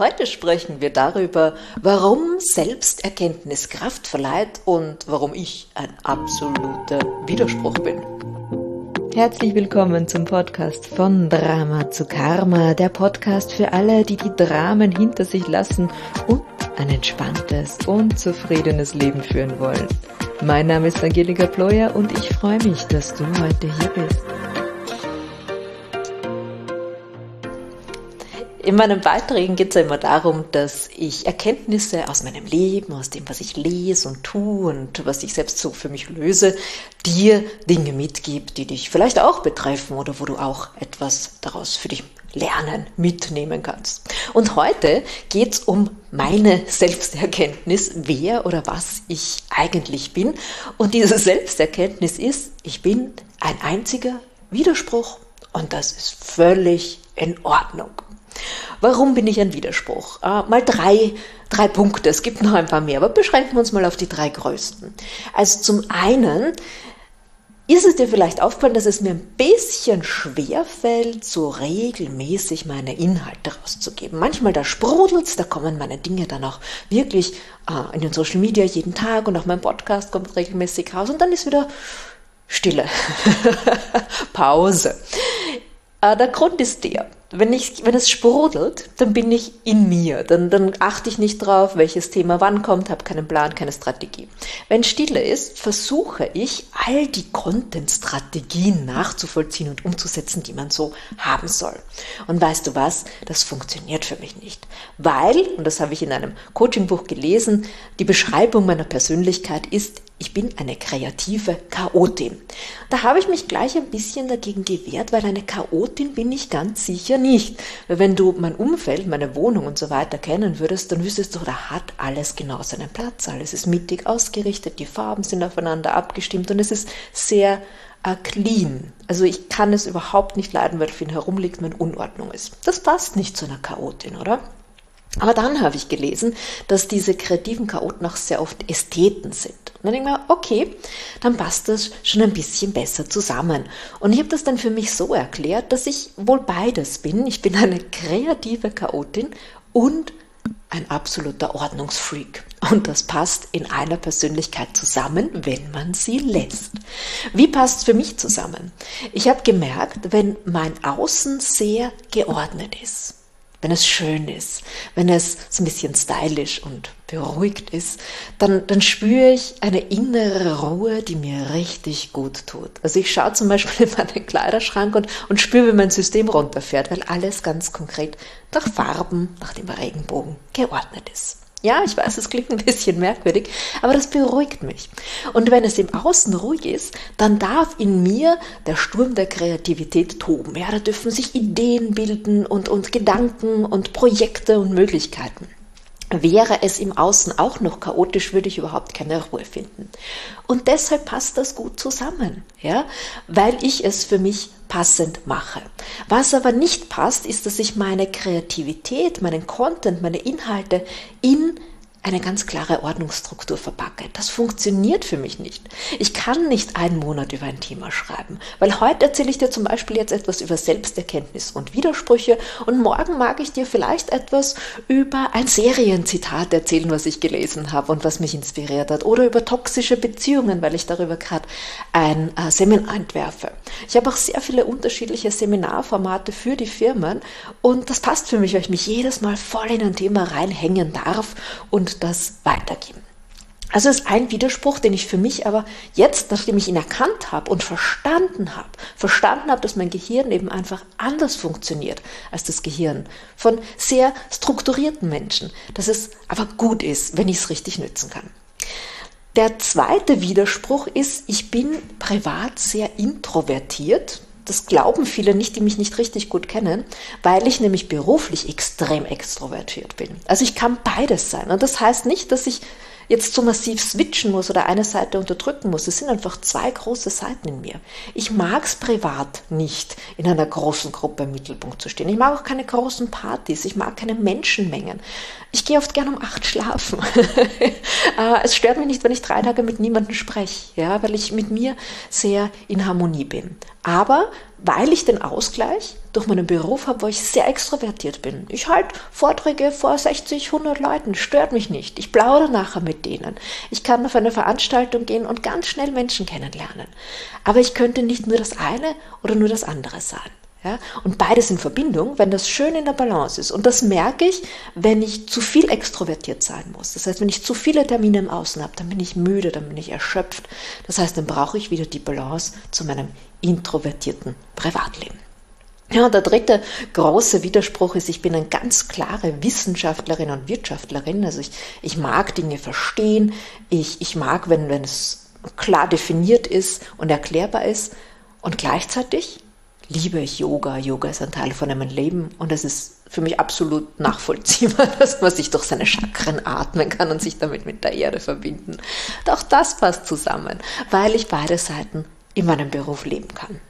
Heute sprechen wir darüber, warum Selbsterkenntnis Kraft verleiht und warum ich ein absoluter Widerspruch bin. Herzlich willkommen zum Podcast von Drama zu Karma, der Podcast für alle, die die Dramen hinter sich lassen und ein entspanntes und zufriedenes Leben führen wollen. Mein Name ist Angelika Ployer und ich freue mich, dass du heute hier bist. In meinen Beiträgen geht es ja immer darum, dass ich Erkenntnisse aus meinem Leben, aus dem, was ich lese und tue und was ich selbst so für mich löse, dir Dinge mitgibt, die dich vielleicht auch betreffen oder wo du auch etwas daraus für dich lernen, mitnehmen kannst. Und heute geht es um meine Selbsterkenntnis, wer oder was ich eigentlich bin. Und diese Selbsterkenntnis ist, ich bin ein einziger Widerspruch und das ist völlig in Ordnung. Warum bin ich ein Widerspruch? Äh, mal drei, drei Punkte. Es gibt noch ein paar mehr, aber beschränken wir uns mal auf die drei größten. Also zum einen ist es dir vielleicht aufgefallen, dass es mir ein bisschen schwer fällt, so regelmäßig meine Inhalte rauszugeben. Manchmal da sprudelt's, da kommen meine Dinge dann auch wirklich äh, in den Social Media jeden Tag und auch mein Podcast kommt regelmäßig raus und dann ist wieder Stille, Pause. Äh, der Grund ist der, wenn, ich, wenn es sprudelt, dann bin ich in mir. Dann, dann achte ich nicht drauf, welches Thema wann kommt, habe keinen Plan, keine Strategie. Wenn Stille ist, versuche ich, all die Content-Strategien nachzuvollziehen und umzusetzen, die man so haben soll. Und weißt du was? Das funktioniert für mich nicht. Weil, und das habe ich in einem Coachingbuch gelesen, die Beschreibung meiner Persönlichkeit ist, ich bin eine kreative Chaotin. Da habe ich mich gleich ein bisschen dagegen gewehrt, weil eine Chaotin bin ich ganz sicher nicht. Weil wenn du mein Umfeld, meine Wohnung und so weiter kennen würdest, dann wüsstest du, da hat alles genau seinen Platz. Alles ist mittig ausgerichtet, die Farben sind aufeinander abgestimmt und es ist sehr äh, clean. Also ich kann es überhaupt nicht leiden, weil viel herumliegt in Unordnung ist. Das passt nicht zu einer Chaotin, oder? Aber dann habe ich gelesen, dass diese kreativen Chaoten auch sehr oft Ästheten sind. Und dann denke ich mir, okay, dann passt das schon ein bisschen besser zusammen. Und ich habe das dann für mich so erklärt, dass ich wohl beides bin. Ich bin eine kreative Chaotin und ein absoluter Ordnungsfreak. Und das passt in einer Persönlichkeit zusammen, wenn man sie lässt. Wie passt es für mich zusammen? Ich habe gemerkt, wenn mein Außen sehr geordnet ist, wenn es schön ist, wenn es so ein bisschen stylisch und beruhigt ist, dann, dann spüre ich eine innere Ruhe, die mir richtig gut tut. Also ich schaue zum Beispiel in meinen Kleiderschrank und, und spüre, wie mein System runterfährt, weil alles ganz konkret nach Farben, nach dem Regenbogen geordnet ist. Ja, ich weiß, es klingt ein bisschen merkwürdig, aber das beruhigt mich. Und wenn es im Außen ruhig ist, dann darf in mir der Sturm der Kreativität toben. Ja, da dürfen sich Ideen bilden und, und Gedanken und Projekte und Möglichkeiten. Wäre es im Außen auch noch chaotisch, würde ich überhaupt keine Ruhe finden. Und deshalb passt das gut zusammen, ja, weil ich es für mich passend mache. Was aber nicht passt, ist, dass ich meine Kreativität, meinen Content, meine Inhalte in eine ganz klare Ordnungsstruktur verpacke. Das funktioniert für mich nicht. Ich kann nicht einen Monat über ein Thema schreiben, weil heute erzähle ich dir zum Beispiel jetzt etwas über Selbsterkenntnis und Widersprüche und morgen mag ich dir vielleicht etwas über ein Serienzitat erzählen, was ich gelesen habe und was mich inspiriert hat oder über toxische Beziehungen, weil ich darüber gerade ein äh, Seminar entwerfe. Ich habe auch sehr viele unterschiedliche Seminarformate für die Firmen und das passt für mich, weil ich mich jedes Mal voll in ein Thema reinhängen darf und das weitergeben. Also ist ein Widerspruch, den ich für mich aber jetzt, nachdem ich ihn erkannt habe und verstanden habe, verstanden habe, dass mein Gehirn eben einfach anders funktioniert als das Gehirn von sehr strukturierten Menschen, dass es aber gut ist, wenn ich es richtig nützen kann. Der zweite Widerspruch ist, ich bin privat sehr introvertiert. Das glauben viele nicht, die mich nicht richtig gut kennen, weil ich nämlich beruflich extrem extrovertiert bin. Also ich kann beides sein. Und das heißt nicht, dass ich jetzt so massiv switchen muss oder eine Seite unterdrücken muss. Es sind einfach zwei große Seiten in mir. Ich mag es privat nicht, in einer großen Gruppe im Mittelpunkt zu stehen. Ich mag auch keine großen Partys. Ich mag keine Menschenmengen. Ich gehe oft gerne um acht schlafen. Äh, es stört mich nicht, wenn ich drei Tage mit niemandem spreche, ja, weil ich mit mir sehr in Harmonie bin. Aber weil ich den Ausgleich durch meinen Beruf habe, wo ich sehr extrovertiert bin. Ich halte Vorträge vor 60, 100 Leuten, stört mich nicht. Ich plaudere nachher mit denen. Ich kann auf eine Veranstaltung gehen und ganz schnell Menschen kennenlernen. Aber ich könnte nicht nur das eine oder nur das andere sein. Ja? Und beides in Verbindung, wenn das schön in der Balance ist. Und das merke ich, wenn ich zu viel extrovertiert sein muss. Das heißt, wenn ich zu viele Termine im Außen habe, dann bin ich müde, dann bin ich erschöpft. Das heißt, dann brauche ich wieder die Balance zu meinem introvertierten Privatleben. Ja, der dritte große Widerspruch ist, ich bin eine ganz klare Wissenschaftlerin und Wirtschaftlerin. Also ich, ich mag Dinge verstehen. Ich, ich mag, wenn, wenn es klar definiert ist und erklärbar ist. Und gleichzeitig liebe ich Yoga. Yoga ist ein Teil von meinem Leben und es ist für mich absolut nachvollziehbar, dass man sich durch seine Chakren atmen kann und sich damit mit der Erde verbinden. Doch das passt zusammen, weil ich beide Seiten in meinem Beruf leben kann.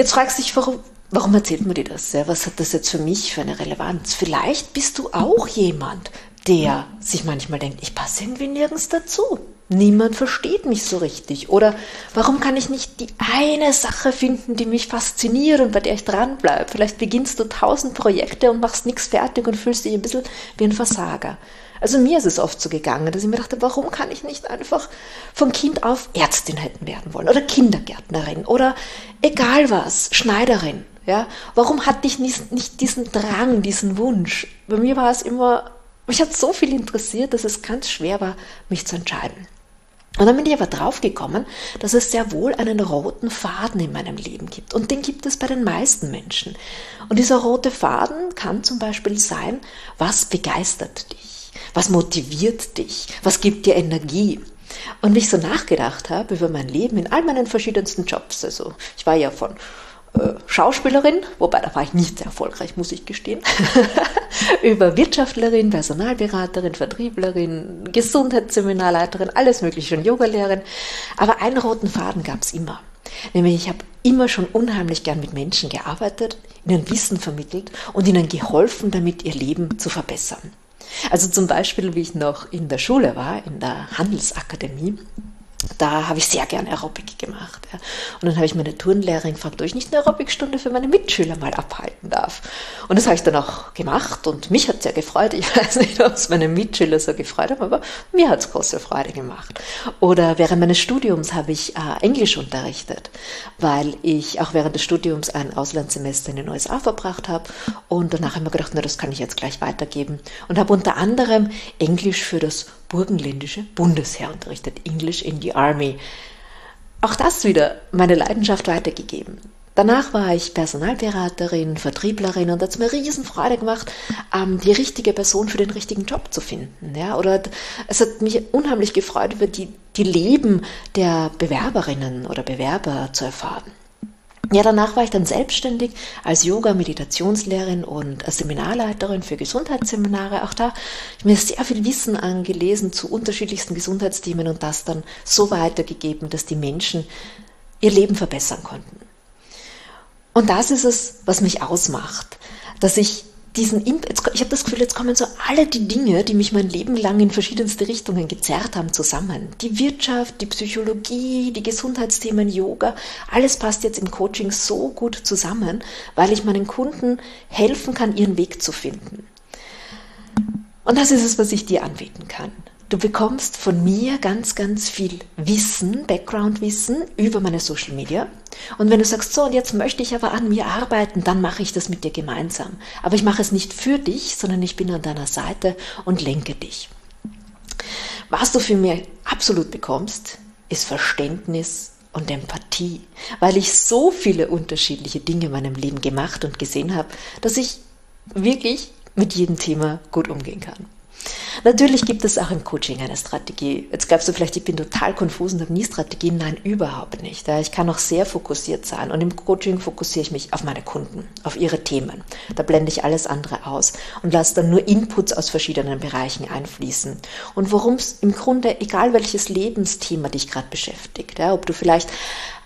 Jetzt fragst du dich, warum, warum erzählt man dir das? Ja, was hat das jetzt für mich für eine Relevanz? Vielleicht bist du auch jemand, der sich manchmal denkt, ich passe irgendwie nirgends dazu. Niemand versteht mich so richtig. Oder warum kann ich nicht die eine Sache finden, die mich fasziniert und bei der ich dranbleibe? Vielleicht beginnst du tausend Projekte und machst nichts fertig und fühlst dich ein bisschen wie ein Versager. Also mir ist es oft so gegangen, dass ich mir dachte, warum kann ich nicht einfach von Kind auf Ärztin hätten werden wollen oder Kindergärtnerin oder egal was, Schneiderin. Ja, warum hatte ich nicht, nicht diesen Drang, diesen Wunsch? Bei mir war es immer, mich hat so viel interessiert, dass es ganz schwer war, mich zu entscheiden. Und dann bin ich aber draufgekommen, dass es sehr wohl einen roten Faden in meinem Leben gibt. Und den gibt es bei den meisten Menschen. Und dieser rote Faden kann zum Beispiel sein, was begeistert dich? Was motiviert dich? Was gibt dir Energie? Und wie ich so nachgedacht habe über mein Leben in all meinen verschiedensten Jobs, also ich war ja von äh, Schauspielerin, wobei da war ich nicht sehr erfolgreich, muss ich gestehen, über Wirtschaftlerin, Personalberaterin, Vertrieblerin, Gesundheitsseminarleiterin, alles mögliche und Yogalehrerin. Aber einen roten Faden gab es immer. Nämlich ich habe immer schon unheimlich gern mit Menschen gearbeitet, ihnen Wissen vermittelt und ihnen geholfen, damit ihr Leben zu verbessern. Also zum Beispiel, wie ich noch in der Schule war, in der Handelsakademie, da habe ich sehr gern Aerobic gemacht. Ja. Und dann habe ich meine Turnlehrerin gefragt, ob ich nicht eine Aerobic-Stunde für meine Mitschüler mal abhalten darf. Und das habe ich dann auch gemacht und mich hat es sehr gefreut. Ich weiß nicht, ob es meine Mitschüler so gefreut haben, aber mir hat es große Freude gemacht. Oder während meines Studiums habe ich äh, Englisch unterrichtet, weil ich auch während des Studiums ein Auslandssemester in den USA verbracht habe. Und danach habe ich mir gedacht, na, das kann ich jetzt gleich weitergeben. Und habe unter anderem Englisch für das burgenländische Bundesheer unterrichtet, English in the Army. Auch das wieder meine Leidenschaft weitergegeben. Danach war ich Personalberaterin, Vertrieblerin und hat es mir riesen Freude gemacht, ähm, die richtige Person für den richtigen Job zu finden. Ja? Oder es hat mich unheimlich gefreut, über die, die Leben der Bewerberinnen oder Bewerber zu erfahren. Ja, danach war ich dann selbstständig als Yoga-Meditationslehrerin und Seminarleiterin für Gesundheitsseminare. Auch da habe ich mir sehr viel Wissen angelesen zu unterschiedlichsten Gesundheitsthemen und das dann so weitergegeben, dass die Menschen ihr Leben verbessern konnten. Und das ist es, was mich ausmacht, dass ich diesen, ich habe das Gefühl, jetzt kommen so alle die Dinge, die mich mein Leben lang in verschiedenste Richtungen gezerrt haben, zusammen. Die Wirtschaft, die Psychologie, die Gesundheitsthemen, Yoga, alles passt jetzt im Coaching so gut zusammen, weil ich meinen Kunden helfen kann, ihren Weg zu finden. Und das ist es, was ich dir anbieten kann. Du bekommst von mir ganz, ganz viel Wissen, Background-Wissen über meine Social Media. Und wenn du sagst, so, und jetzt möchte ich aber an mir arbeiten, dann mache ich das mit dir gemeinsam. Aber ich mache es nicht für dich, sondern ich bin an deiner Seite und lenke dich. Was du für mich absolut bekommst, ist Verständnis und Empathie, weil ich so viele unterschiedliche Dinge in meinem Leben gemacht und gesehen habe, dass ich wirklich mit jedem Thema gut umgehen kann. Natürlich gibt es auch im Coaching eine Strategie. Jetzt glaubst du vielleicht, ich bin total konfus und habe nie Strategien. Nein, überhaupt nicht. Ich kann auch sehr fokussiert sein. Und im Coaching fokussiere ich mich auf meine Kunden, auf ihre Themen. Da blende ich alles andere aus und lasse dann nur Inputs aus verschiedenen Bereichen einfließen. Und worum es im Grunde, egal welches Lebensthema dich gerade beschäftigt, ob du vielleicht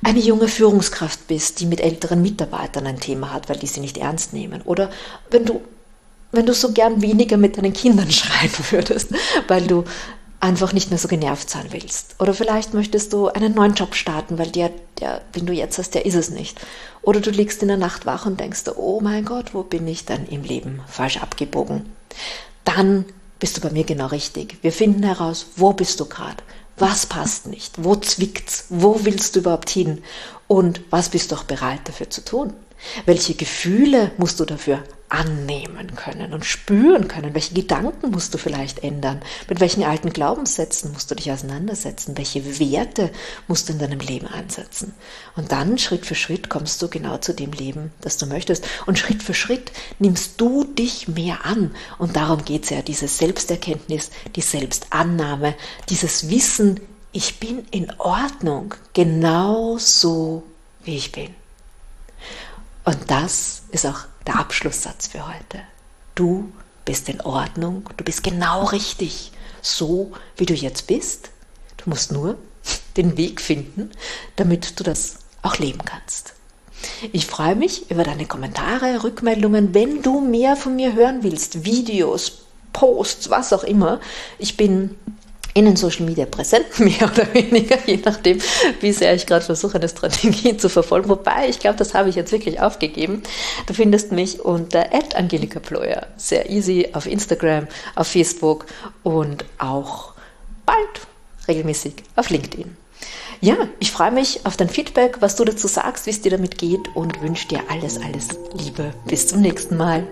eine junge Führungskraft bist, die mit älteren Mitarbeitern ein Thema hat, weil die sie nicht ernst nehmen. Oder wenn du wenn du so gern weniger mit deinen Kindern schreien würdest, weil du einfach nicht mehr so genervt sein willst. Oder vielleicht möchtest du einen neuen Job starten, weil der, der, den du jetzt hast, der ist es nicht. Oder du liegst in der Nacht wach und denkst, oh mein Gott, wo bin ich dann im Leben falsch abgebogen? Dann bist du bei mir genau richtig. Wir finden heraus, wo bist du gerade? Was passt nicht? Wo zwickt's? Wo willst du überhaupt hin? Und was bist du auch bereit dafür zu tun? Welche Gefühle musst du dafür annehmen können und spüren können? Welche Gedanken musst du vielleicht ändern? Mit welchen alten Glaubenssätzen musst du dich auseinandersetzen? Welche Werte musst du in deinem Leben ansetzen? Und dann Schritt für Schritt kommst du genau zu dem Leben, das du möchtest. Und Schritt für Schritt nimmst du dich mehr an. Und darum geht es ja, diese Selbsterkenntnis, die Selbstannahme, dieses Wissen, ich bin in Ordnung, genau so, wie ich bin. Und das ist auch der Abschlusssatz für heute. Du bist in Ordnung, du bist genau richtig, so wie du jetzt bist. Du musst nur den Weg finden, damit du das auch leben kannst. Ich freue mich über deine Kommentare, Rückmeldungen, wenn du mehr von mir hören willst, Videos, Posts, was auch immer. Ich bin in den Social Media präsent, mehr oder weniger, je nachdem, wie sehr ich gerade versuche, eine Strategie zu verfolgen. Wobei, ich glaube, das habe ich jetzt wirklich aufgegeben. Du findest mich unter Angelika Ployer. Sehr easy auf Instagram, auf Facebook und auch bald regelmäßig auf LinkedIn. Ja, ich freue mich auf dein Feedback, was du dazu sagst, wie es dir damit geht und wünsche dir alles, alles Liebe. Bis zum nächsten Mal.